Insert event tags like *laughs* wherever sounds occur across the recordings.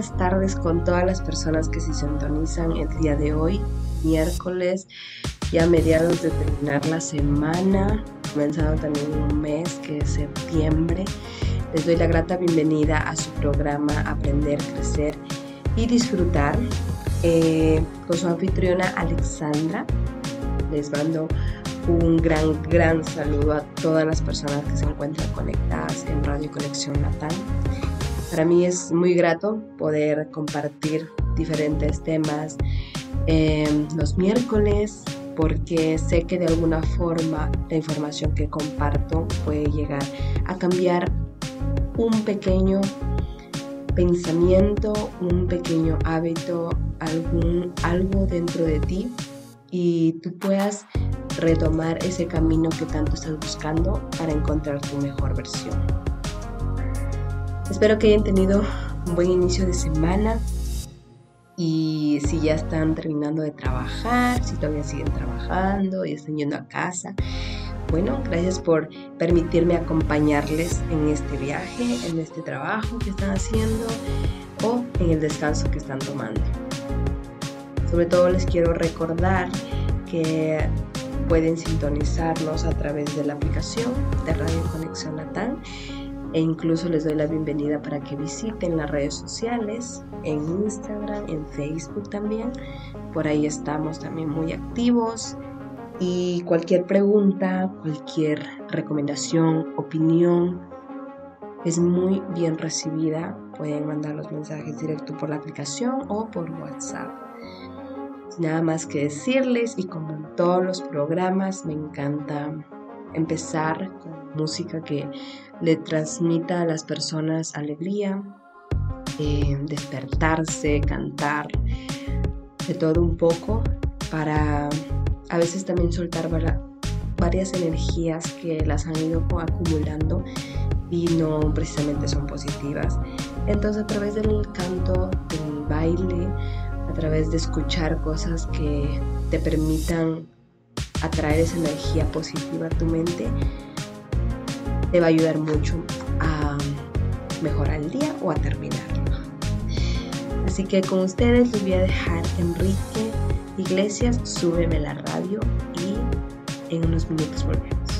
buenas tardes con todas las personas que se sintonizan el día de hoy, miércoles, ya mediados de terminar la semana, comenzado también un mes que es septiembre. Les doy la grata bienvenida a su programa Aprender, Crecer y Disfrutar eh, con su anfitriona Alexandra. Les mando un gran, gran saludo a todas las personas que se encuentran conectadas en Radio Conexión Natal. Para mí es muy grato poder compartir diferentes temas eh, los miércoles porque sé que de alguna forma la información que comparto puede llegar a cambiar un pequeño pensamiento, un pequeño hábito, algún, algo dentro de ti y tú puedas retomar ese camino que tanto estás buscando para encontrar tu mejor versión. Espero que hayan tenido un buen inicio de semana y si ya están terminando de trabajar, si todavía siguen trabajando y están yendo a casa. Bueno, gracias por permitirme acompañarles en este viaje, en este trabajo que están haciendo o en el descanso que están tomando. Sobre todo les quiero recordar que pueden sintonizarnos a través de la aplicación de Radio Conexión Latam e incluso les doy la bienvenida para que visiten las redes sociales, en Instagram, en Facebook también. Por ahí estamos también muy activos y cualquier pregunta, cualquier recomendación, opinión es muy bien recibida. Pueden mandar los mensajes directo por la aplicación o por WhatsApp. Nada más que decirles y como en todos los programas me encanta empezar con música que le transmita a las personas alegría, eh, despertarse, cantar, de todo un poco, para a veces también soltar varias energías que las han ido acumulando y no precisamente son positivas. Entonces a través del canto, del baile, a través de escuchar cosas que te permitan atraer esa energía positiva a tu mente, te va a ayudar mucho a mejorar el día o a terminarlo. Así que con ustedes les voy a dejar Enrique Iglesias, súbeme la radio y en unos minutos volvemos.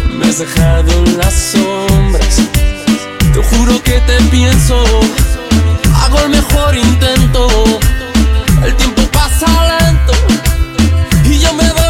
me has dejado en las sombras. Te juro que te pienso, hago el mejor intento. El tiempo pasa lento y yo me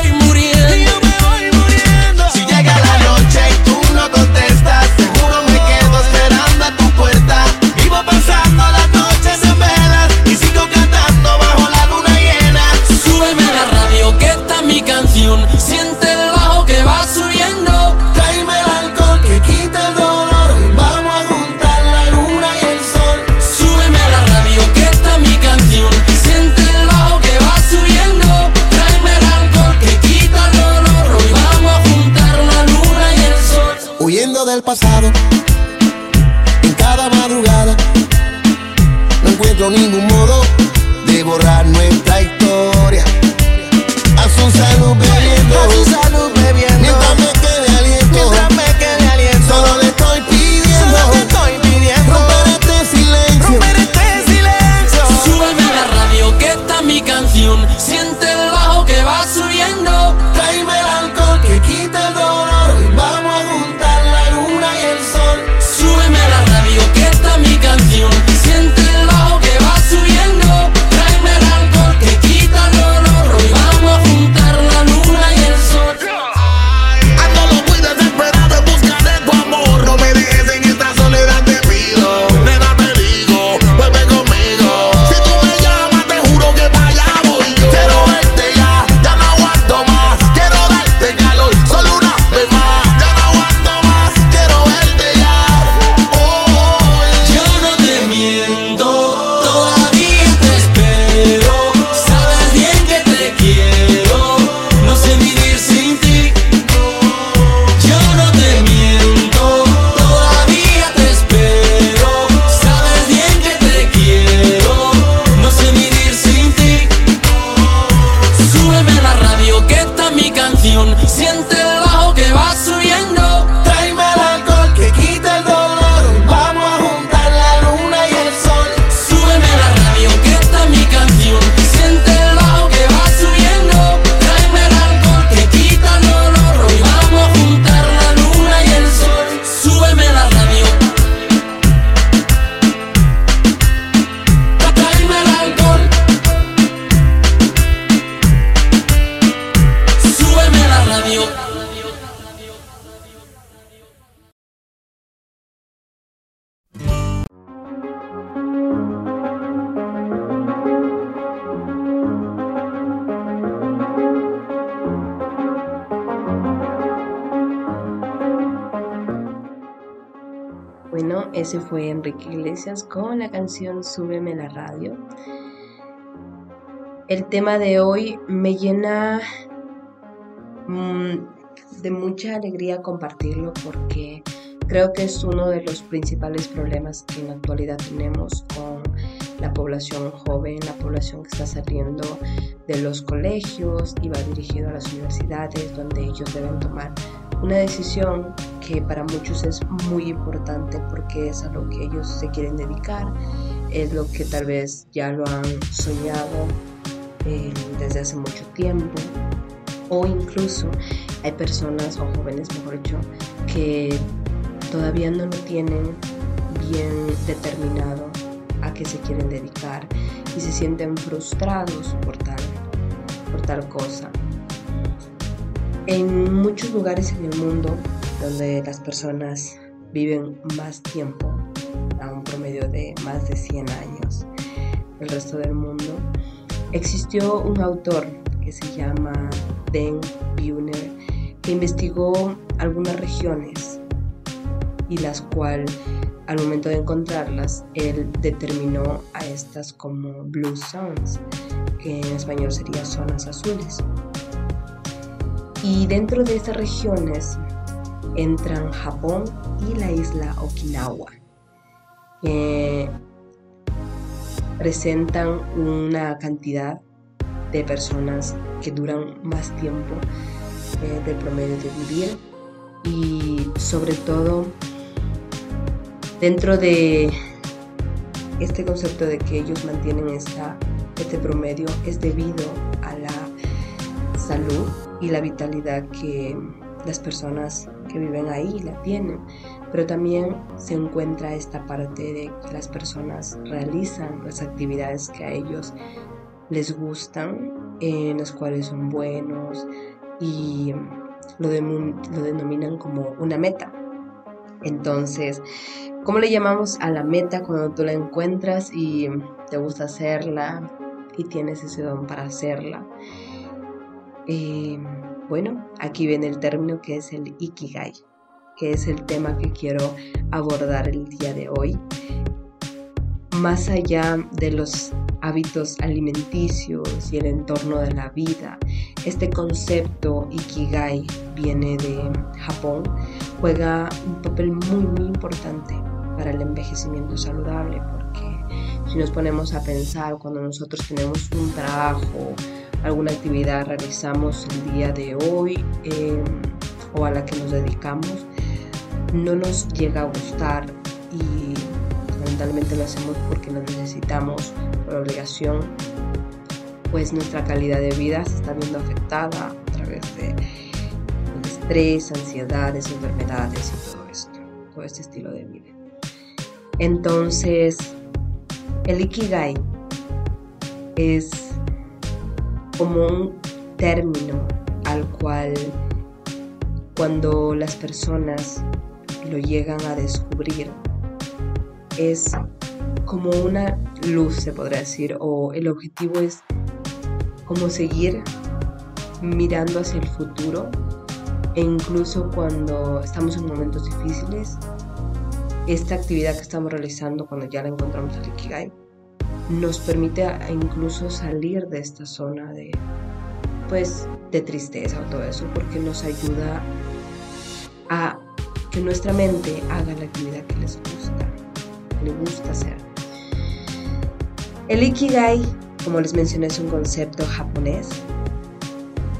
fue Enrique Iglesias con la canción Súbeme la radio. El tema de hoy me llena mm, de mucha alegría compartirlo porque creo que es uno de los principales problemas que en la actualidad tenemos con la población joven, la población que está saliendo de los colegios y va dirigido a las universidades donde ellos deben tomar una decisión que para muchos es muy importante porque es a lo que ellos se quieren dedicar, es lo que tal vez ya lo han soñado eh, desde hace mucho tiempo o incluso hay personas o jóvenes, mejor dicho, que todavía no lo tienen bien determinado a qué se quieren dedicar y se sienten frustrados por tal, por tal cosa. En muchos lugares en el mundo donde las personas viven más tiempo, a un promedio de más de 100 años, el resto del mundo, existió un autor que se llama Dan Buhner que investigó algunas regiones y las cuales al momento de encontrarlas él determinó a estas como blue zones que en español serían zonas azules. Y dentro de estas regiones entran Japón y la isla Okinawa, que presentan una cantidad de personas que duran más tiempo eh, del promedio de vivir y sobre todo dentro de este concepto de que ellos mantienen esta, este promedio es debido a la salud y la vitalidad que las personas que viven ahí la tienen. Pero también se encuentra esta parte de que las personas realizan las actividades que a ellos les gustan, en las cuales son buenos y lo, lo denominan como una meta. Entonces, ¿cómo le llamamos a la meta cuando tú la encuentras y te gusta hacerla y tienes ese don para hacerla? Eh, bueno, aquí viene el término que es el Ikigai, que es el tema que quiero abordar el día de hoy. Más allá de los hábitos alimenticios y el entorno de la vida, este concepto Ikigai viene de Japón, juega un papel muy muy importante para el envejecimiento saludable, porque si nos ponemos a pensar cuando nosotros tenemos un trabajo, alguna actividad realizamos el día de hoy em, o a la que nos dedicamos no nos llega a gustar y fundamentalmente lo hacemos porque lo necesitamos por obligación, pues nuestra calidad de vida se está viendo afectada a través de estrés, ansiedades, enfermedades y todo esto, todo este estilo de vida. Entonces, el Ikigai es como un término al cual cuando las personas lo llegan a descubrir es como una luz, se podría decir, o el objetivo es como seguir mirando hacia el futuro e incluso cuando estamos en momentos difíciles, esta actividad que estamos realizando cuando ya la encontramos al Ikigai nos permite incluso salir de esta zona de pues de tristeza o todo eso porque nos ayuda a que nuestra mente haga la actividad que les gusta, le gusta hacer. El Ikigai, como les mencioné, es un concepto japonés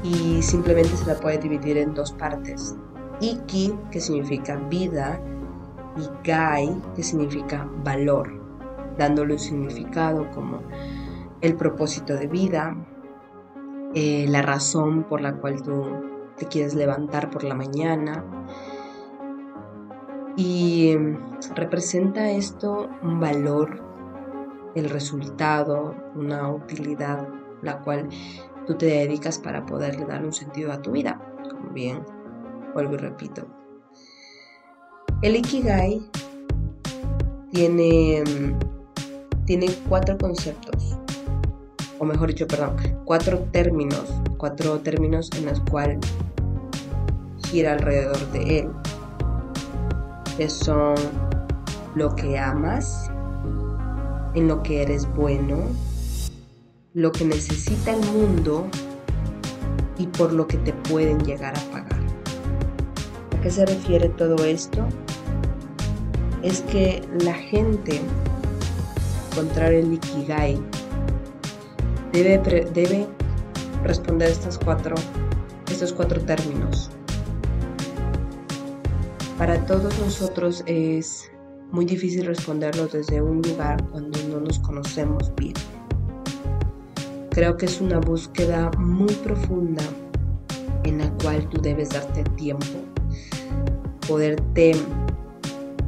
y simplemente se la puede dividir en dos partes. Iki, que significa vida, y Gai, que significa valor dándole un significado como el propósito de vida, eh, la razón por la cual tú te quieres levantar por la mañana. Y em, representa esto un valor, el resultado, una utilidad, la cual tú te dedicas para poderle dar un sentido a tu vida. Como bien, vuelvo y repito. El Ikigai tiene em, tiene cuatro conceptos, o mejor dicho, perdón, cuatro términos, cuatro términos en los cuales gira alrededor de él, que son lo que amas, en lo que eres bueno, lo que necesita el mundo y por lo que te pueden llegar a pagar. ¿A qué se refiere todo esto? Es que la gente, encontrar el Ikigai, debe, debe responder estos cuatro, estos cuatro términos. Para todos nosotros es muy difícil responderlo desde un lugar cuando no nos conocemos bien. Creo que es una búsqueda muy profunda en la cual tú debes darte tiempo, poderte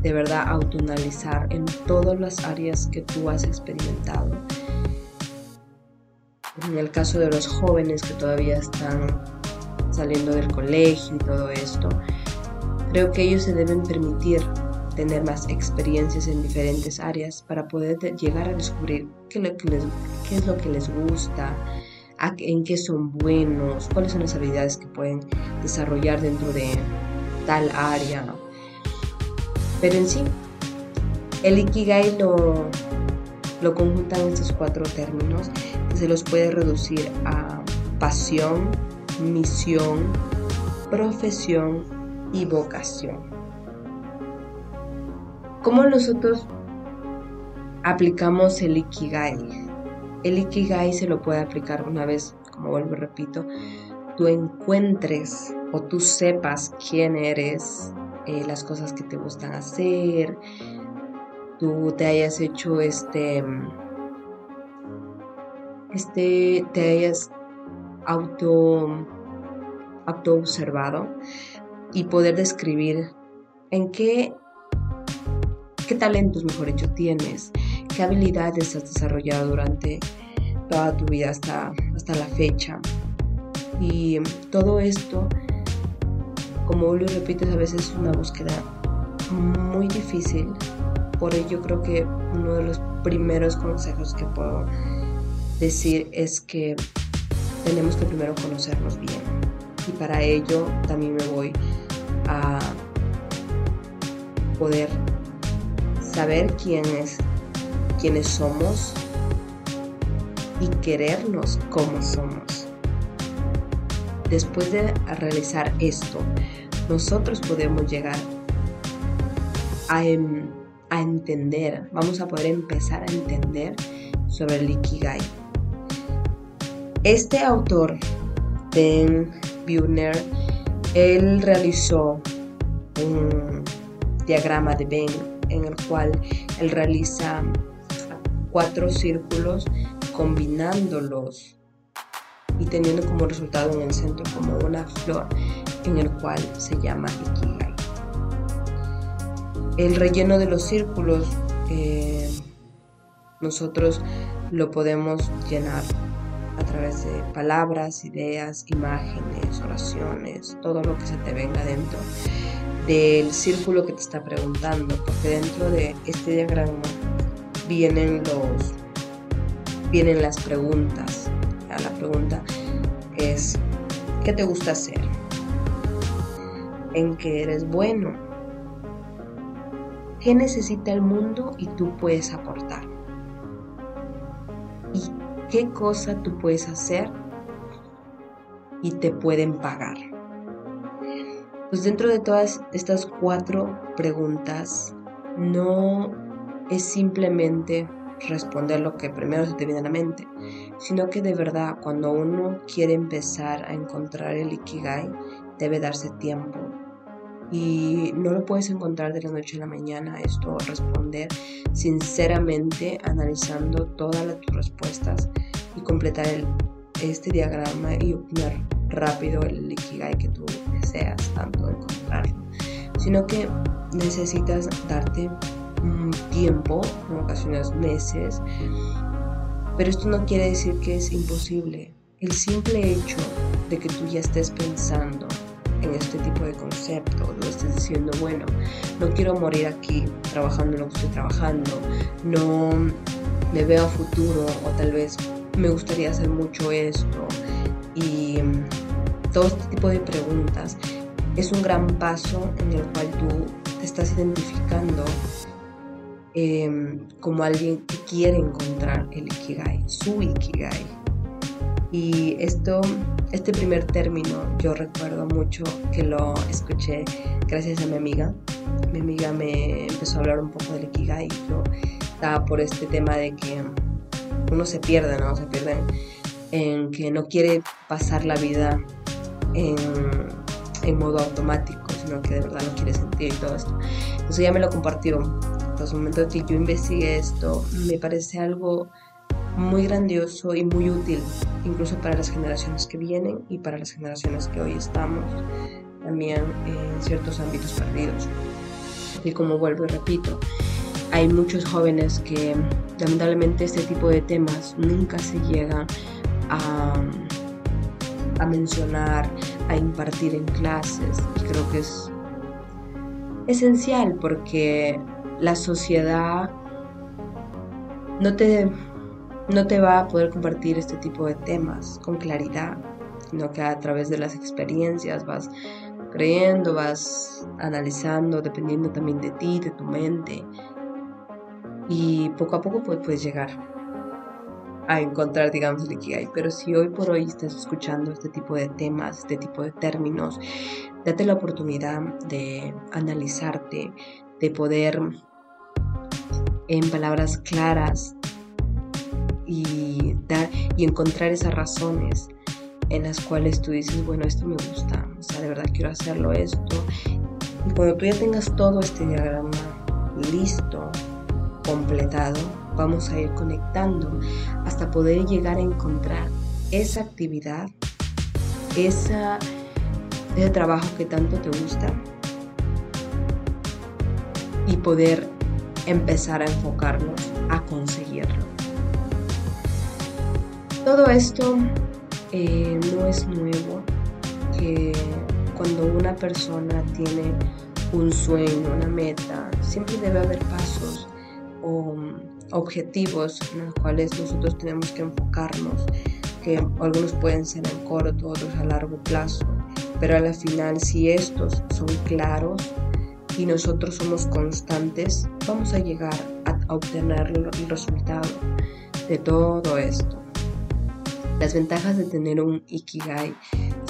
de verdad autoanalizar en todas las áreas que tú has experimentado. En el caso de los jóvenes que todavía están saliendo del colegio y todo esto, creo que ellos se deben permitir tener más experiencias en diferentes áreas para poder llegar a descubrir qué, es lo que les gusta, en qué son buenos, cuáles son las habilidades que pueden desarrollar dentro de tal área. Pero en sí, el Ikigai lo, lo conjuntan estos cuatro términos se los puede reducir a pasión, misión, profesión y vocación. ¿Cómo nosotros aplicamos el Ikigai? El Ikigai se lo puede aplicar una vez, como vuelvo y repito, tú encuentres o tú sepas quién eres, eh, las cosas que te gustan hacer, tú te hayas hecho este, este, te hayas auto, auto observado y poder describir en qué qué talentos, mejor dicho, tienes, qué habilidades has desarrollado durante toda tu vida hasta, hasta la fecha. Y todo esto, como lo repites, a veces es una búsqueda muy difícil. Por ello creo que uno de los primeros consejos que puedo decir es que tenemos que primero conocernos bien. Y para ello también me voy a poder saber quiénes, quiénes somos y querernos como somos. Después de realizar esto, nosotros podemos llegar a, em, a entender, vamos a poder empezar a entender sobre el Ikigai. Este autor, Ben Buhner, él realizó un diagrama de Ben en el cual él realiza cuatro círculos combinándolos y teniendo como resultado en el centro como una flor en el cual se llama Ikigai. El relleno de los círculos eh, nosotros lo podemos llenar a través de palabras, ideas, imágenes, oraciones, todo lo que se te venga dentro del círculo que te está preguntando, porque dentro de este diagrama vienen los vienen las preguntas. La pregunta es ¿qué te gusta hacer? ¿En qué eres bueno? ¿Qué necesita el mundo y tú puedes aportar? ¿Y qué cosa tú puedes hacer y te pueden pagar? Pues dentro de todas estas cuatro preguntas, no es simplemente responder lo que primero se te viene a la mente, sino que de verdad cuando uno quiere empezar a encontrar el Ikigai, debe darse tiempo. Y no lo puedes encontrar de la noche a la mañana, esto responder sinceramente, analizando todas tus respuestas y completar este diagrama y obtener rápido el Ikigai que tú deseas tanto encontrarlo, sino que necesitas darte un tiempo, en ocasiones meses, pero esto no quiere decir que es imposible. El simple hecho de que tú ya estés pensando en este tipo de concepto, no estés diciendo, bueno, no quiero morir aquí trabajando lo que estoy trabajando, no me veo a futuro o tal vez me gustaría hacer mucho esto y todo este tipo de preguntas es un gran paso en el cual tú te estás identificando em, como alguien que quiere encontrar el Ikigai, su Ikigai. Y esto, este primer término yo recuerdo mucho que lo escuché gracias a mi amiga. Mi amiga me empezó a hablar un poco del Ikigai. Yo estaba por este tema de que uno se pierde, ¿no? Se pierde en que no quiere pasar la vida en, en modo automático, sino que de verdad no quiere sentir todo esto. Entonces ella me lo compartió. Los momentos que yo investigué esto, me parece algo muy grandioso y muy útil, incluso para las generaciones que vienen y para las generaciones que hoy estamos también en ciertos ámbitos perdidos. Y como vuelvo y repito, hay muchos jóvenes que lamentablemente este tipo de temas nunca se llegan a, a mencionar, a impartir en clases. Y creo que es esencial porque la sociedad no te, no te va a poder compartir este tipo de temas con claridad, sino que a través de las experiencias vas creyendo, vas analizando, dependiendo también de ti, de tu mente. Y poco a poco puedes llegar a encontrar, digamos, el Ikigai. Pero si hoy por hoy estás escuchando este tipo de temas, este tipo de términos, date la oportunidad de analizarte, de poder en palabras claras y, dar, y encontrar esas razones en las cuales tú dices, bueno, esto me gusta, o sea, de verdad quiero hacerlo esto. Y cuando tú ya tengas todo este diagrama listo, completado, vamos a ir conectando hasta poder llegar a encontrar esa actividad, esa, ese trabajo que tanto te gusta y poder empezar a enfocarnos a conseguirlo. Todo esto eh, no es nuevo, que cuando una persona tiene un sueño, una meta, siempre debe haber pasos o objetivos en los cuales nosotros tenemos que enfocarnos, que algunos pueden ser en corto, otros a largo plazo, pero a la final si estos son claros y nosotros somos constantes, vamos a llegar a obtener el resultado de todo esto. Las ventajas de tener un Ikigai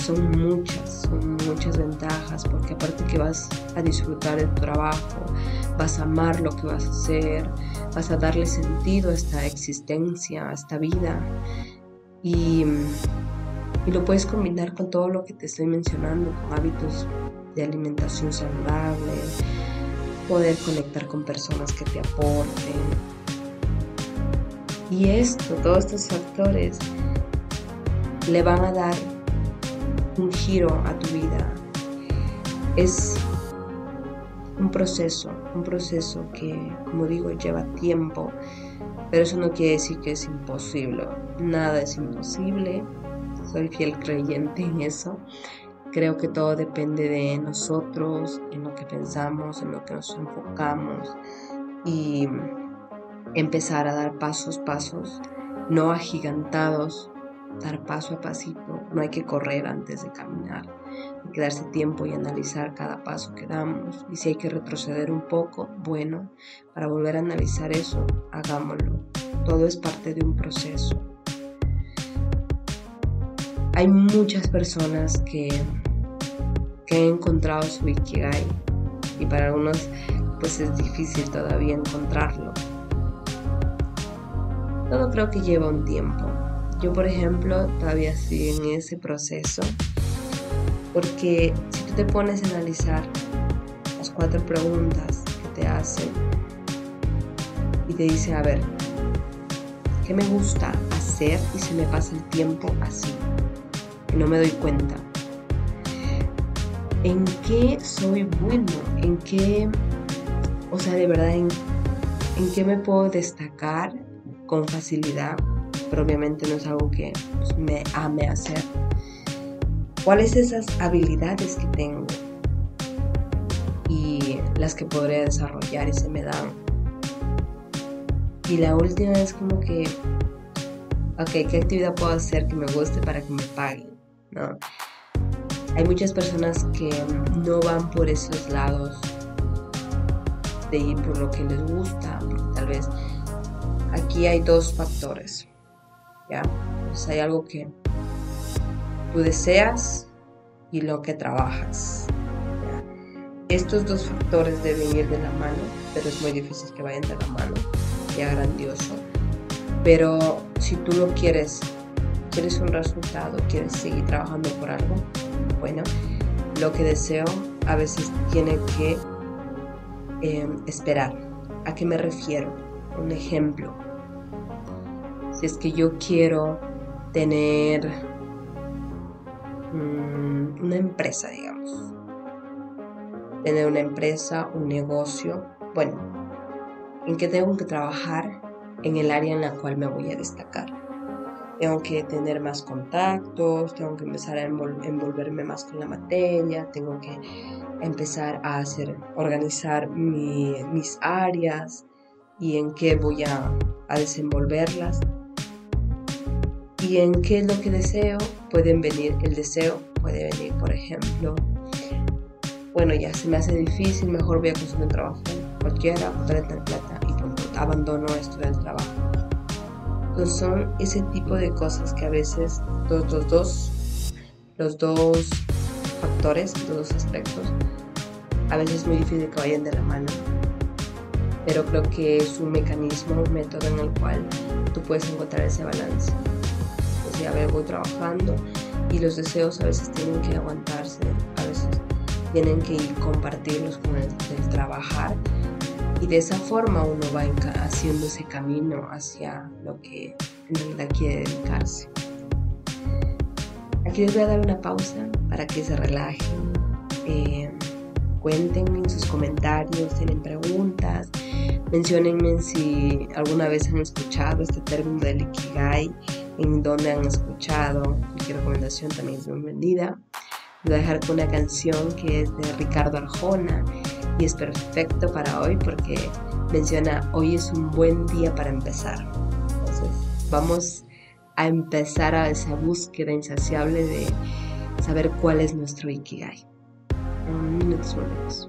son muchas, son muchas ventajas, porque aparte que vas a disfrutar de tu trabajo, vas a amar lo que vas a hacer, vas a darle sentido a esta existencia, a esta vida. Y, y lo puedes combinar con todo lo que te estoy mencionando, con hábitos de alimentación saludable, poder conectar con personas que te aporten. Y esto, todos estos factores, le van a dar un giro a tu vida. Es un proceso, un proceso que, como digo, lleva tiempo, pero eso no quiere decir que es imposible. Nada es imposible, soy fiel creyente en eso. Creo que todo depende de nosotros, en lo que pensamos, en lo que nos enfocamos y empezar a dar pasos, pasos, no agigantados, dar paso a pasito, no hay que correr antes de caminar hay que darse tiempo y analizar cada paso que damos. Y si hay que retroceder un poco, bueno, para volver a analizar eso, hagámoslo. Todo es parte de un proceso. Hay muchas personas que, que han encontrado su Ikigai y para algunos pues es difícil todavía encontrarlo. Todo creo que lleva un tiempo. Yo por ejemplo todavía estoy en ese proceso porque si tú te pones a analizar las cuatro preguntas que te hacen y te dice, a ver, ¿qué me gusta hacer y se me pasa el tiempo así? Y no me doy cuenta. ¿En qué soy bueno? ¿En qué, o sea, de verdad, en, en qué me puedo destacar con facilidad? Pero obviamente no es algo que pues, me ame hacer cuáles esas habilidades que tengo y las que podría desarrollar y se me dan. Y la última es como que, ok, ¿qué actividad puedo hacer que me guste para que me paguen? ¿No? Hay muchas personas que no van por esos lados de ir por lo que les gusta, tal vez aquí hay dos factores, Pues hay algo que tú deseas y lo que trabajas. Estos dos factores deben ir de la mano, pero es muy difícil que vayan de la mano, ya grandioso. Pero si tú lo quieres, quieres un resultado, quieres seguir trabajando por algo, bueno, lo que deseo a veces tiene que em, esperar. ¿A qué me refiero? Un ejemplo. Si es que yo quiero tener mm, una empresa, digamos. Tener una empresa, un negocio. Bueno, ¿en qué tengo que trabajar? En el área en la cual me voy a destacar tengo que tener más contactos, tengo que empezar a envolverme más con la materia, tengo que empezar a hacer, organizar mis áreas y en qué voy a, a desenvolverlas y en qué es lo que deseo. Pueden venir, el deseo puede venir, por ejemplo, bueno, ya se me hace difícil, mejor voy a conseguir un trabajo cualquiera, tener plata y abandono esto del trabajo son ese tipo de cosas que a veces los, dos, los dos factores, los dos aspectos, a veces es muy difícil que vayan de la mano. Pero creo que es un mecanismo, un método en el cual tú puedes encontrar ese balance. A ver, voy trabajando y los deseos a veces tienen que aguantarse, a veces tienen que ir compartirlos con el, el trabajar y de esa forma uno va haciendo ese camino hacia lo que en realidad quiere dedicarse. Aquí les voy a dar una pausa para que se relajen, eh, cuéntenme en sus comentarios, tienen preguntas, mencionenme si alguna vez han escuchado este término del Ikigai, en dónde han escuchado, cualquier recomendación también es bienvenida. Voy a dejar con una canción que es de Ricardo Arjona y es perfecto para hoy porque menciona hoy es un buen día para empezar. Entonces vamos a empezar a esa búsqueda insaciable de saber cuál es nuestro Ikigai. Un minuto volvemos.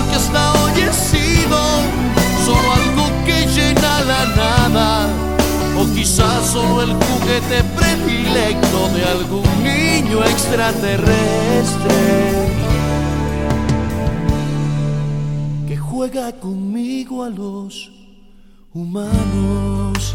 Porque he sido solo algo que llena la nada. O quizás solo el juguete predilecto de algún niño extraterrestre que juega conmigo a los humanos.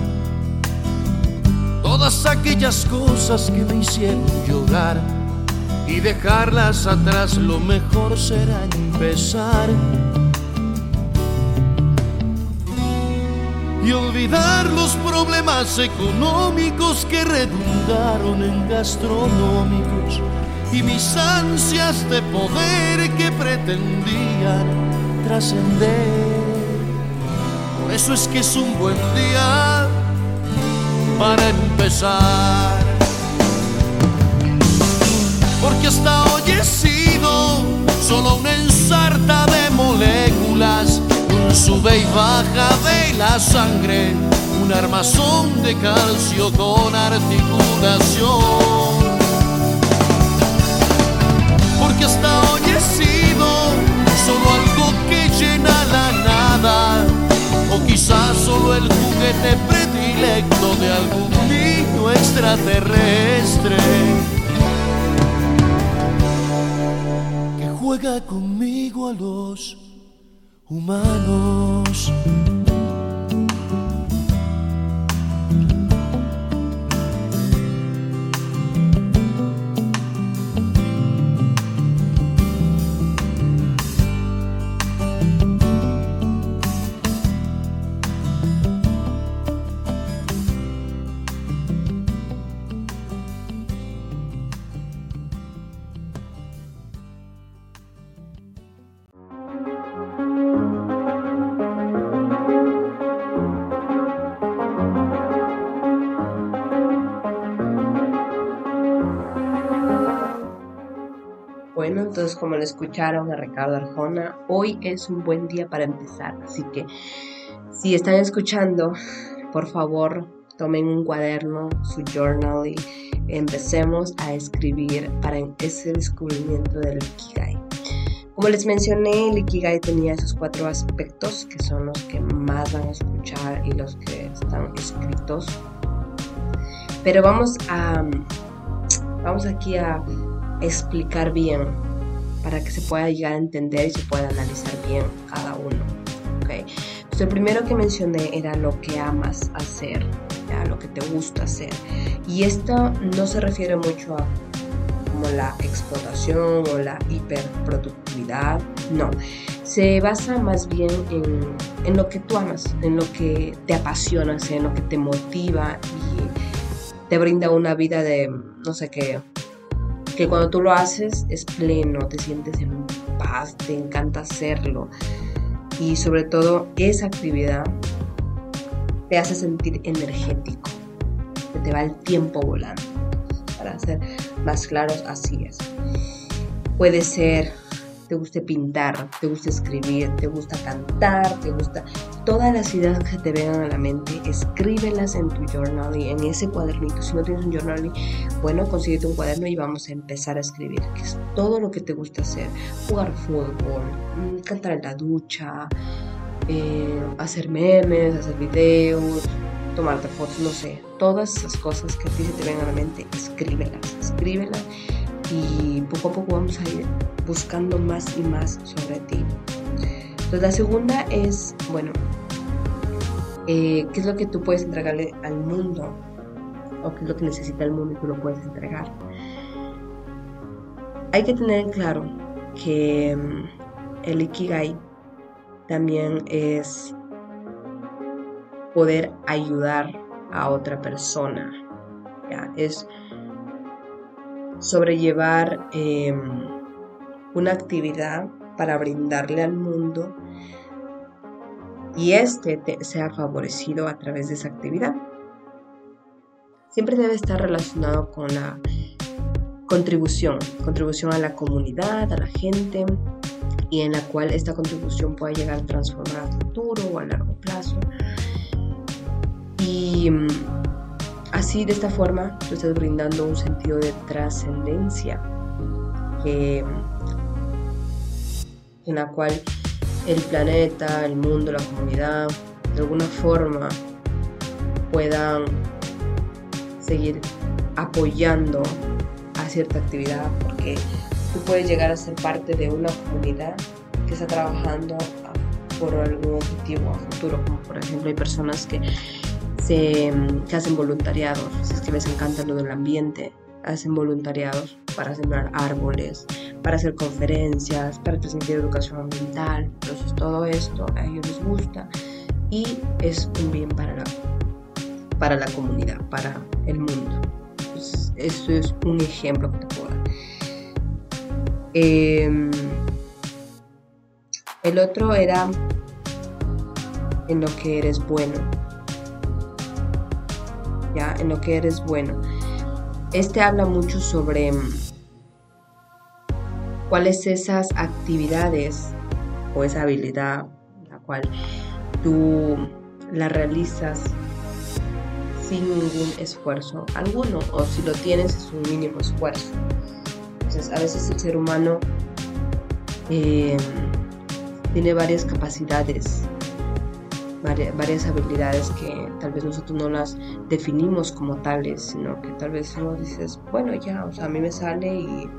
todas aquellas cosas que me hicieron llorar y dejarlas atrás lo mejor será empezar y olvidar los problemas económicos que redundaron en gastronómicos y mis ansias de poder que pretendían trascender. Por eso es que es un buen día para empezar. Porque hasta hoy he sido solo una ensarta de moléculas, un sube y baja de la sangre, un armazón de calcio con articulación. Porque hasta hoy he sido solo algo que llena la nada, o quizás solo el juguete de algún niño extraterrestre que juega conmigo a los humanos. Bueno, entonces como lo escucharon a Ricardo Arjona, hoy es un buen día para empezar. Así que si están escuchando, por favor tomen un cuaderno, su journal y empecemos a escribir para ese descubrimiento del Ikigai. Como les mencioné, el Ikigai tenía esos cuatro aspectos que son los que más van a escuchar y los que están escritos. Pero vamos a vamos aquí a explicar bien para que se pueda llegar a entender y se pueda analizar bien cada uno. ¿okay? Entonces, el primero que mencioné era lo que amas hacer, lo que te gusta hacer. Y esto no se refiere mucho a como la explotación o la hiperproductividad, no. Se basa más bien en, en lo que tú amas, en lo que te apasiona, en lo que te motiva y te brinda una vida de, no sé qué, que cuando tú lo haces es pleno, te sientes en paz, te encanta hacerlo. Y sobre todo esa actividad te hace sentir energético, que te va el tiempo volando. Para ser más claros, así es. Puede ser te guste pintar, te gusta escribir, te gusta cantar, te gusta todas las ideas que te vengan a la mente, escríbelas en tu journal y en ese cuadernito. Si no tienes un journal, bueno, consíguete un cuaderno y vamos a empezar a escribir, que es todo lo que te gusta hacer. Jugar fútbol, mm, cantar en la ducha, eh, hacer memes, hacer videos, tomarte fotos, no sé, todas esas cosas que a ti se te vengan a la mente, escríbelas, escríbelas y poco a poco vamos a ir buscando más y más sobre ti. Entonces la segunda es, bueno, eh, ¿qué es lo que tú puedes entregarle al mundo? ¿O qué es lo que necesita el mundo y tú lo puedes entregar? Hay que tener en claro que mm, el Ikigai también es poder ayudar a otra persona. ¿ya? Es sobrellevar em, una actividad para brindarle al mundo y este sea favorecido a través de esa actividad. Siempre debe estar relacionado con la contribución, contribución a la comunidad, a la gente, y en la cual esta contribución pueda llegar a transformar a futuro o a largo plazo. Y así, de esta forma, tú estás brindando un sentido de trascendencia en la cual el planeta, el mundo, la comunidad, de alguna forma puedan seguir apoyando a cierta actividad, porque tú puedes llegar a ser parte de una comunidad que está trabajando por algún objetivo a futuro, como por ejemplo hay personas que se que hacen voluntariados, si es que les encanta lo del ambiente, hacen voluntariados para sembrar árboles, para hacer conferencias, para transmitir educación ambiental. Entonces todo esto a ellos les gusta y es un bien para la, para la comunidad, para el mundo. Entonces, esto es un ejemplo que te puedo dar. Em, el otro era en lo que eres bueno. En lo que eres bueno. Este habla mucho sobre mm, cuáles esas actividades o esa habilidad la cual tú la realizas sin ningún esfuerzo alguno o si lo tienes es un mínimo esfuerzo. Entonces a veces el ser humano em, tiene varias capacidades varias, habilidades que tal vez nosotros no las definimos como tales, sino que tal vez uno dices, bueno, ya, o sea, a mí me sale y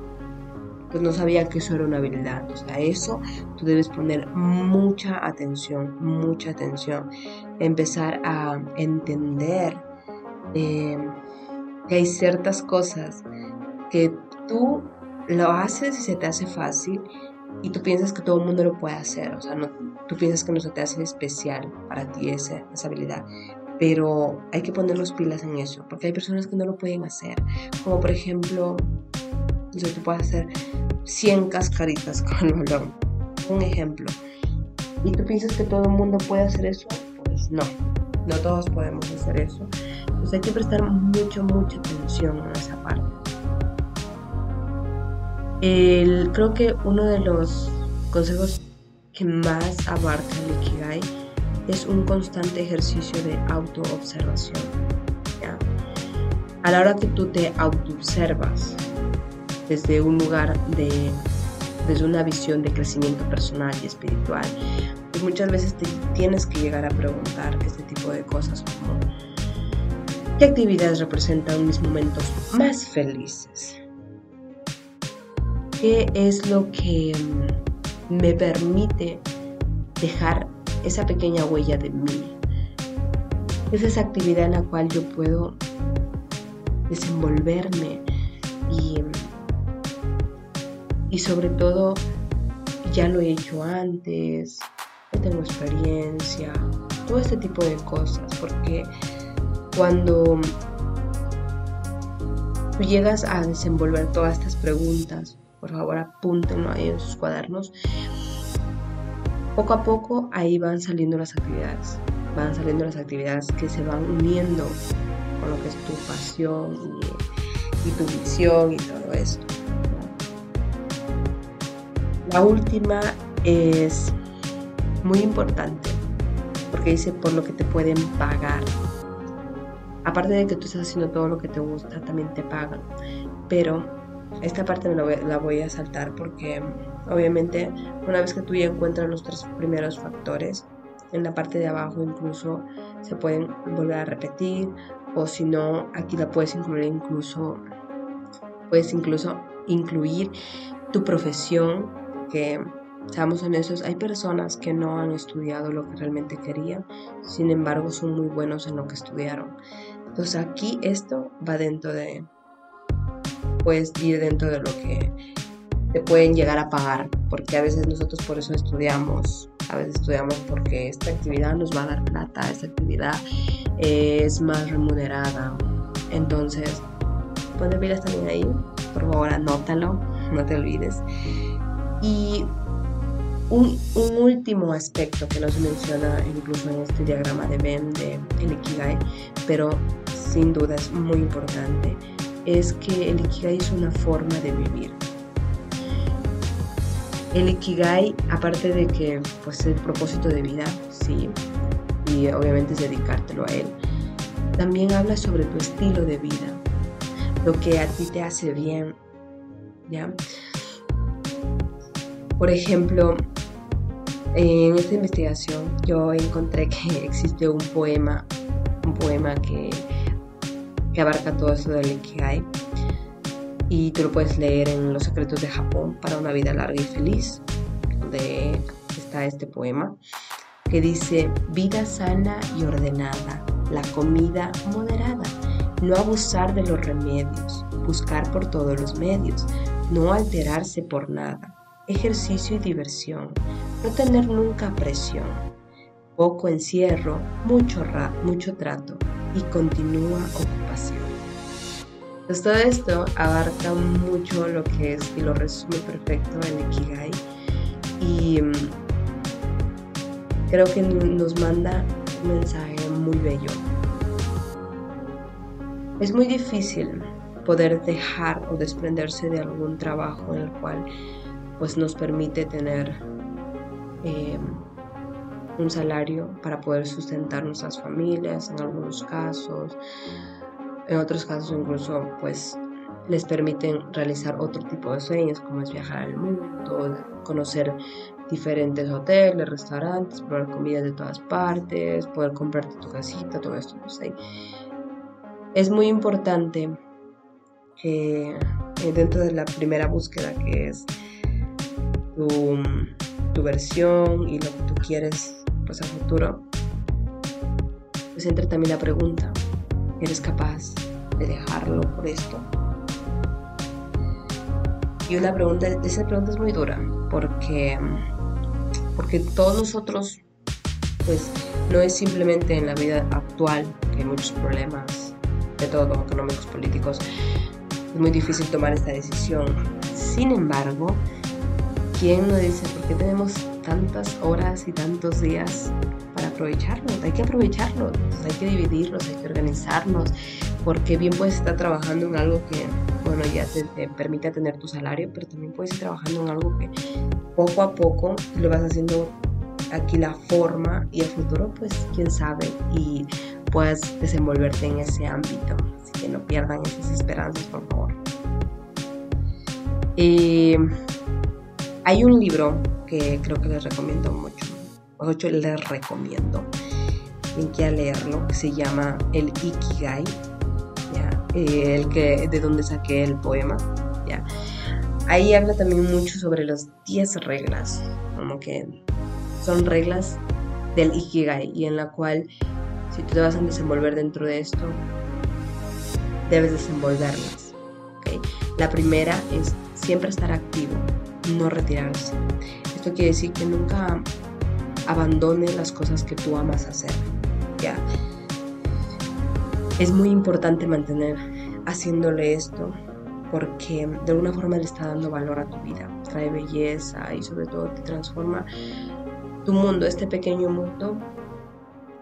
pues no sabía que eso era una habilidad. O sea, eso tú debes poner mucha atención, mucha atención. Empezar a entender eh, que hay ciertas cosas que tú lo haces y se te hace fácil y tú piensas que todo el mundo lo puede hacer, o sea, no, tú piensas que no se te hace especial para ti esa, esa habilidad, pero hay que poner los pilas en eso, porque hay personas que no lo pueden hacer, como por ejemplo, yo tú puedes hacer 100 cascaritas *laughs* con balón, un ejemplo, y tú piensas que todo el mundo puede hacer eso, pues no, no todos podemos hacer eso, entonces hay que prestar mucho, mucha atención a esa creo que uno de los consejos que más abarca el Ikigai es un constante ejercicio de autoobservación. A la hora que tú te autoobservas desde un lugar de, desde una visión de crecimiento personal y espiritual, pues muchas veces te tienes que llegar a preguntar este tipo de cosas como ¿qué actividades representan mis momentos más felices? Qué es lo que mm, me permite dejar esa pequeña huella de mí. Es esa actividad en la cual yo puedo desenvolverme y, y sobre todo ya lo he hecho antes, ya tengo experiencia, todo este tipo de cosas, porque cuando tú llegas a desenvolver todas estas preguntas, por favor apúntenlo ahí en sus cuadernos. Poco a poco ahí van saliendo las actividades, van saliendo las actividades que se van uniendo con lo que es tu pasión y, tu visión y todo esto. La última es muy importante porque dice por lo que te pueden pagar. Aparte de que tú estás haciendo todo lo que te gusta, también te pagan. Pero esta parte me la voy, a saltar porque obviamente una vez que tú ya encuentras los tres primeros factores, en la parte de abajo incluso se pueden volver a repetir o si no, aquí la puedes incluir incluso, puedes incluso incluir tu profesión, que seamos honestos, hay personas que no han estudiado lo que realmente querían, sin embargo son muy buenos en lo que estudiaron. Entonces aquí esto va dentro de, puedes ir dentro de lo que te pueden llegar a pagar, porque a veces nosotros por eso estudiamos A veces estudiamos porque esta actividad nos va a dar plata, esta actividad es más remunerada. Entonces, pues vida también ahí. Por favor, anótalo, no te olvides. Y un, último aspecto que nos menciona incluso en este diagrama de Ben de el Ikigai, pero sin duda es muy importante, es que el Ikigai es una forma de vivir. El Ikigai, aparte de que pues, es el propósito de vida, sí, y obviamente es dedicártelo a él, también habla sobre tu estilo de vida, lo que a ti te hace bien, ¿ya? Por ejemplo, en esta investigación yo encontré que *laughs* existe un poema, un poema que, que abarca todo eso del Ikigai. Y tú lo puedes leer en Los secretos de Japón para una vida larga y feliz, donde está este poema que dice vida sana y ordenada, la comida moderada, no abusar de los remedios, buscar por todos los medios, no alterarse por nada, ejercicio y diversión, no tener nunca presión, poco encierro, mucho, mucho trato y continúa ocupación. Pues todo esto abarca mucho lo que es y lo resume perfecto en Ikigai y mm, creo que nos manda un mensaje muy bello. Es muy difícil poder dejar o desprenderse de algún trabajo en el cual pues nos permite tener eh, un salario para poder sustentar nuestras familias en algunos casos, en otros casos incluso pues les permiten realizar otro tipo de sueños como es viajar al mundo, conocer diferentes hoteles, restaurantes, probar comidas de todas partes, poder comprarte tu casita, todo esto. No. Es muy importante que eh, dentro de la primera búsqueda que es tu, versión y lo que tú quieres pues a futuro, pues entra también la pregunta, ¿eres capaz de dejarlo por esto? Y una pregunta, esa pregunta es muy dura, porque, porque todos nosotros, pues no es simplemente en la vida actual, que hay muchos problemas, de todo, económicos, políticos, es muy difícil tomar esta decisión. Sin embargo, ¿Quién nos dice por qué tenemos tantas horas y tantos días para aprovecharlos? Hay que aprovecharlos, hay que dividirlos, hay que organizarnos, porque bien puedes estar trabajando en algo que, bueno, ya te, te permite tener tu salario, pero también puedes estar trabajando en algo que poco a poco lo vas haciendo aquí la forma y el futuro, pues quién sabe, y puedas desenvolverte en ese ámbito. Así que no pierdan esas esperanzas, por favor. Eh, hay un libro que creo que les recomiendo mucho, mucho les recomiendo, quien quiera leerlo, que se llama El Ikigai, eh, el que, de donde saqué el poema. ¿ya? Ahí habla también mucho sobre las 10 reglas, como que son reglas del Ikigai y en la cual si tú te vas a desenvolver dentro de esto, debes desenvolverlas. La primera es siempre estar activo, no retirarse. Esto quiere decir que nunca abandone las cosas que tú amas hacer. ¿ya? Es muy importante mantener haciéndole esto porque de alguna forma le está dando valor a tu vida, trae belleza y sobre todo te transforma tu mundo, este pequeño mundo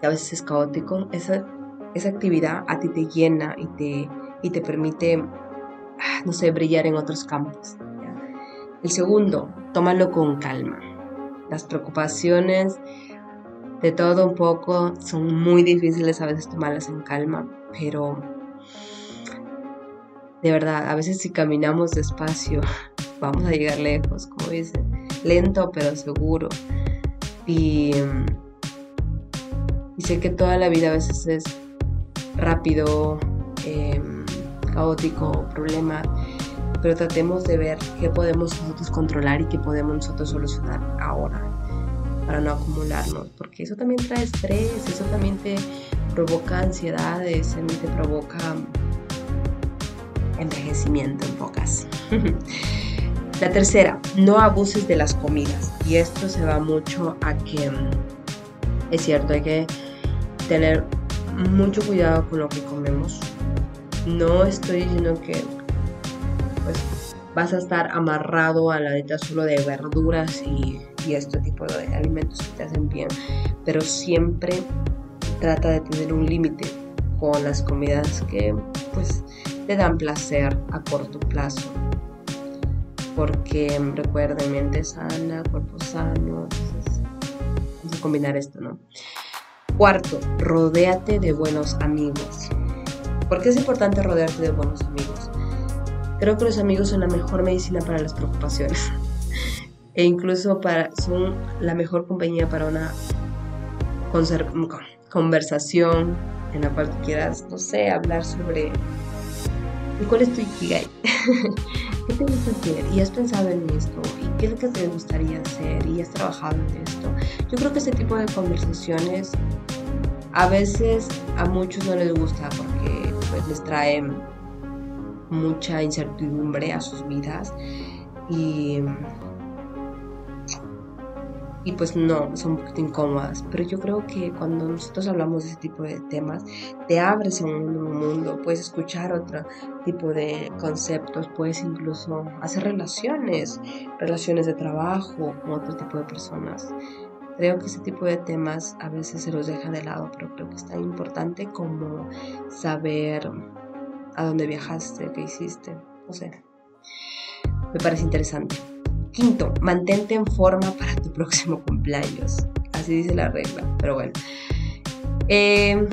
que a veces es caótico, esa, esa actividad a ti te llena y te, y te permite, ah, no sé, brillar en otros campos. El segundo, tómalo con calma. Las preocupaciones de todo un poco son muy difíciles a veces tomarlas en calma, pero de verdad, a veces si caminamos despacio, *laughs* vamos a llegar lejos, como dicen, lento pero seguro. Y, y sé que toda la vida a veces es rápido, em, caótico, problema pero tratemos de ver qué podemos nosotros controlar y qué podemos nosotros solucionar ahora para no acumularnos, porque eso también trae estrés, eso también te provoca ansiedades, también te provoca envejecimiento en pocas. *laughs* La tercera, no abuses de las comidas. Y esto se va mucho a que mm, es cierto, hay que tener mucho cuidado con lo que comemos. No estoy diciendo que pues, vas a estar amarrado a la dieta solo de verduras y, este tipo de alimentos que te hacen bien, pero siempre trata de tener un límite con las comidas que pues te dan placer a corto plazo porque recuerden, mente sana, cuerpo sano, vamos a combinar esto, ¿no? Cuarto, rodéate de buenos amigos. ¿Por qué es importante rodearte de buenos amigos? Creo que los amigos son la mejor medicina para las preocupaciones *laughs* e incluso para, son la mejor compañía para una conversación en la cual quieras, no sé, hablar sobre cuál es tu ikigai. *laughs* ¿Qué te gusta hacer? ¿Y has pensado en esto? ¿Y qué es lo que te gustaría hacer? ¿Y has trabajado en esto? Yo creo que este tipo de conversaciones a veces a muchos no les gusta porque pues, les trae mucha incertidumbre a sus vidas y y pues no, son un poquito incómodas. Pero yo creo que cuando nosotros hablamos de ese tipo de temas, te abres a un nuevo mundo, puedes escuchar otro tipo de conceptos, puedes incluso hacer relaciones, relaciones de trabajo con otro tipo de personas. Creo que ese tipo de temas a veces se los deja de lado, pero creo que es tan importante como saber a dónde viajaste, qué hiciste, no sé. Me parece interesante. Quinto, mantente en forma para tu próximo cumpleaños. Así dice la regla, pero bueno. Eh,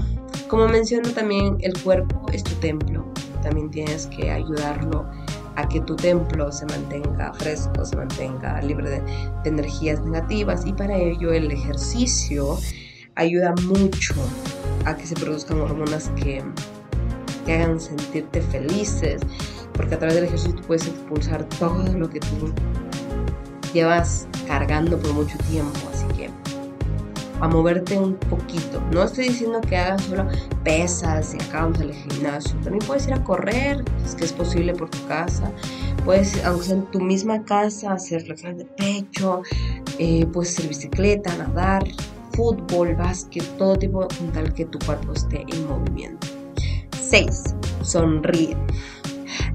como menciono también, el cuerpo es tu templo. También tienes que ayudarlo a que tu templo se mantenga fresco, se mantenga libre de, de energías negativas y para ello el ejercicio ayuda mucho a que se produzcan hormonas que, que hagan sentirte felices, porque a través del ejercicio puedes expulsar todo lo que tú llevas cargando por mucho tiempo, así que a moverte un poquito. No estoy diciendo que hagas solo pesas y acabamos al gimnasio. También puedes ir a correr, es que es posible por tu casa. Puedes, aunque sea en tu misma casa, hacer flexiones de pecho, eh, puedes hacer bicicleta, nadar, fútbol, básquet, todo tipo, con tal que tu cuerpo esté en movimiento. 6. Sonríe.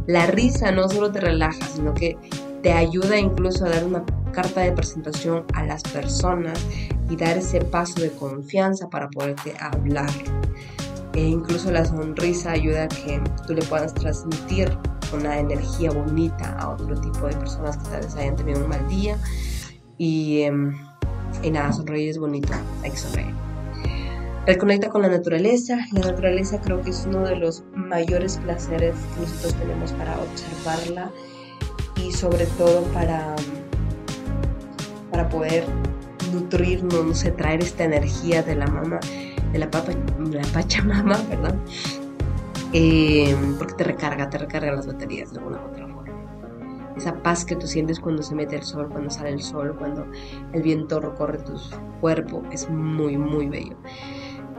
La risa no solo te relaja, sino que te ayuda incluso a dar una carta de presentación a las personas y dar ese paso de confianza para poderte hablar. E incluso la sonrisa ayuda a que tú le puedas transmitir una energía bonita a otro tipo de personas que tal vez hayan tenido un mal día. Y, em, y nada, sonreír es bonito, hay que sonreír. Reconecta con la naturaleza. La naturaleza creo que es uno de los mayores placeres que nosotros tenemos para observarla y sobre todo para, para poder nutrirnos, no sé, traer esta energía de la mama, de la, papa, la pachamama, *laughs* ¿verdad? Eh, porque te recarga, te recarga las baterías de alguna u otra forma. Esa paz que tú sientes cuando se mete el sol, cuando sale el sol, cuando el viento recorre tu cuerpo, es muy, muy bello.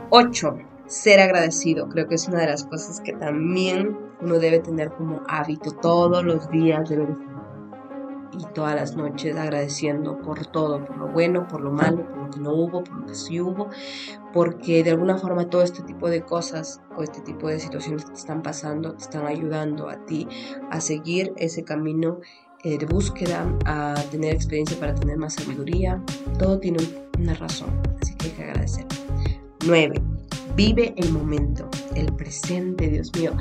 8 ser agradecido. Creo que es una de las cosas que también uno debe tener como hábito todos los días, debe y todas las noches agradeciendo por todo, por lo bueno, por lo malo, por lo que no hubo, por lo que sí hubo, porque de alguna forma todo este tipo de cosas o este tipo de situaciones que te están pasando te están ayudando a ti a seguir ese camino eh, de búsqueda, a tener experiencia para tener más sabiduría. Todo tiene una razón, así que hay que agradecer. 9 Vive el momento, el presente, Dios mío.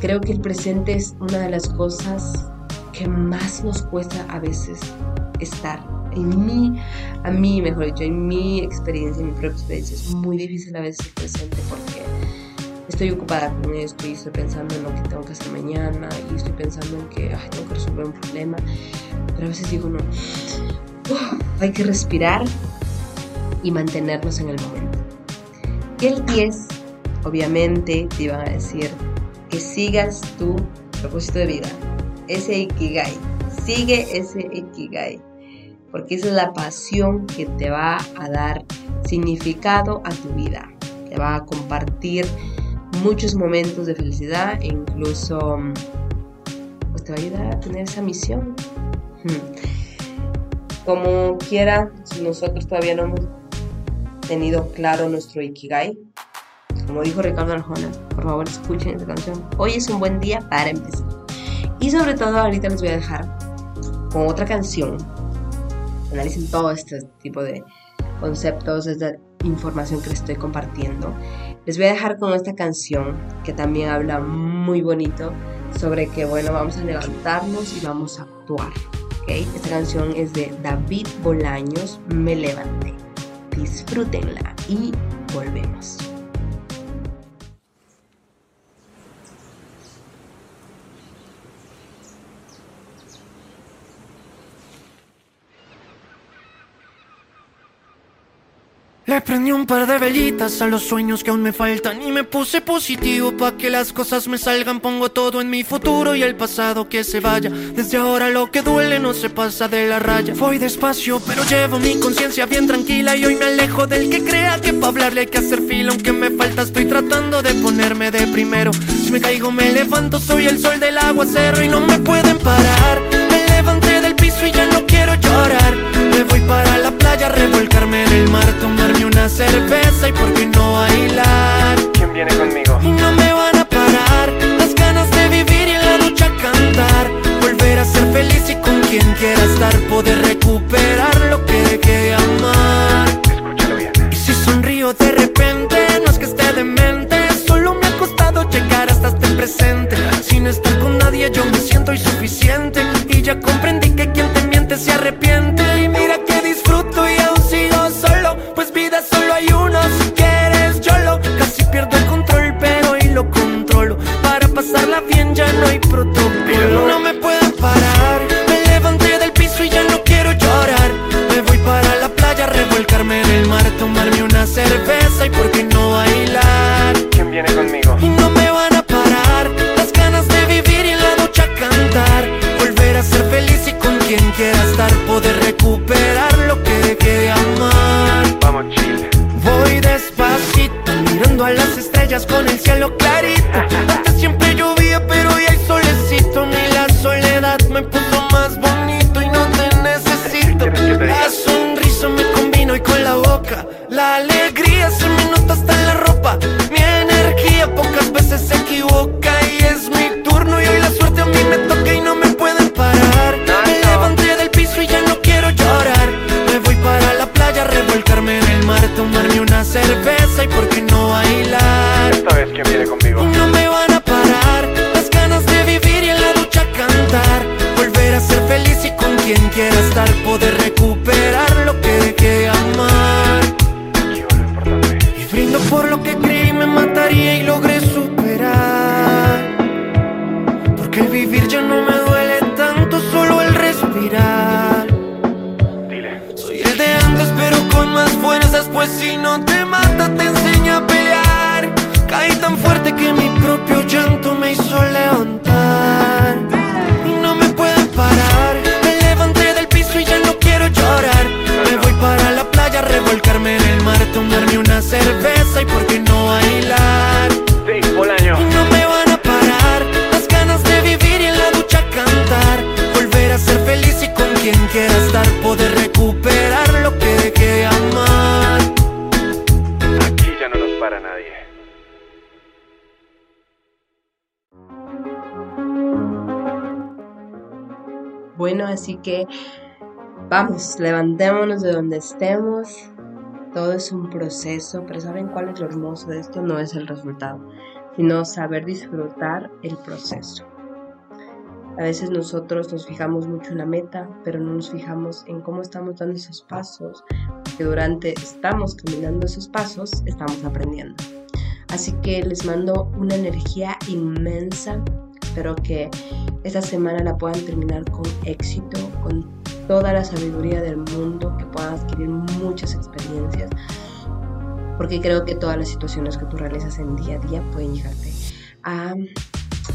Creo que el presente es una de las cosas que más nos cuesta a veces estar. En mí, a mí, mejor dicho, en mi experiencia, en mi propia experiencia, es muy difícil a veces el presente porque estoy ocupada con esto y estoy pensando en lo que tengo que hacer mañana y estoy pensando en que tengo que resolver un problema. Pero a veces digo, no, hay que respirar y mantenernos en el momento. Y el 10, obviamente, te iban a decir que sigas tu propósito de vida, ese Ikigai. Sigue ese Ikigai, porque esa es la pasión que te va a dar significado a tu vida. Te va a compartir muchos momentos de felicidad e incluso pues, te va a ayudar a tener esa misión Hmm. Como quiera, nosotros todavía no hemos tenido claro nuestro Ikigai, como dijo Ricardo Arjona, por favor escuchen esta canción. Hoy es un buen día para empezar. Y sobre todo ahorita les voy a dejar con otra canción. Analicen todo este tipo de conceptos, esta información que les estoy compartiendo. Les voy a dejar con esta canción que también habla muy bonito sobre que, bueno, vamos a levantarnos y vamos a actuar. ¿okay? Esta canción es de David Bolaños, Me Levanté. Disfrútenla y volvemos. Le prendí un par de velitas a los sueños que aún me faltan y me puse positivo pa' que las cosas me salgan. Pongo todo en mi futuro y el pasado que se vaya. Desde ahora lo que duele no se pasa de la raya. Voy despacio, pero llevo mi conciencia bien tranquila y hoy me alejo del que crea que pa' hablarle hay que hacer fila. Aunque me falta, estoy tratando de ponerme de primero. Si me caigo, me levanto, soy el sol del aguacero y no me pueden parar. Me levanté del piso y ya no quiero llorar. Me voy para la playa, revolcarme en el mar, tomarme una cerveza y por qué no bailar. ¿Quién viene conmigo? Y no me van a parar las ganas de vivir y en la ducha cantar. Volver a ser feliz y con quien quiera estar, poder recuperar lo que dejé de amar. Escúchalo bien. Y si sonrío de repente, no es que esté demente, solo me ha costado llegar hasta este presente. Sin estar con nadie, yo me siento insuficiente. Y ya comprendí que quien te miente se arrepiente. Vamos, levantémonos de donde estemos. Todo es un proceso, pero ¿saben cuál es lo hermoso de esto? No es el resultado, sino saber disfrutar el proceso. A veces nosotros nos fijamos mucho en la meta, pero no nos fijamos en cómo estamos dando esos pasos, que durante estamos caminando esos pasos, estamos aprendiendo. Así que les mando una energía inmensa. Espero que esta semana la puedan terminar con éxito, con toda la sabiduría del mundo, que puedan adquirir muchas experiencias, porque creo que todas las situaciones que tú realizas en día a día pueden llegarte a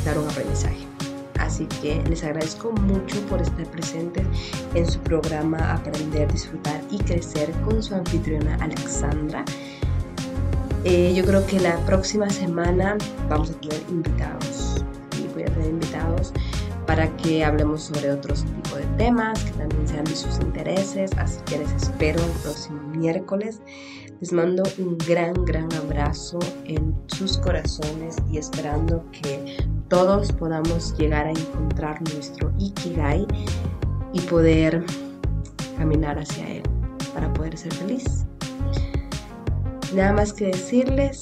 dar un aprendizaje. Así que les agradezco mucho por estar presentes en su programa Aprender, Disfrutar y Crecer con su anfitriona Alexandra. Eh, yo creo que la próxima semana vamos a tener invitados voy a traer invitados para que hablemos sobre otros tipos de temas que también sean de sus intereses. Así que les espero el próximo miércoles. Les mando un gran, gran abrazo en sus corazones y esperando que todos podamos llegar a encontrar nuestro Ikigai y poder caminar hacia él para poder ser feliz. Nada más que decirles,